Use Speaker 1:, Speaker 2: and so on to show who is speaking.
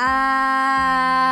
Speaker 1: Ah.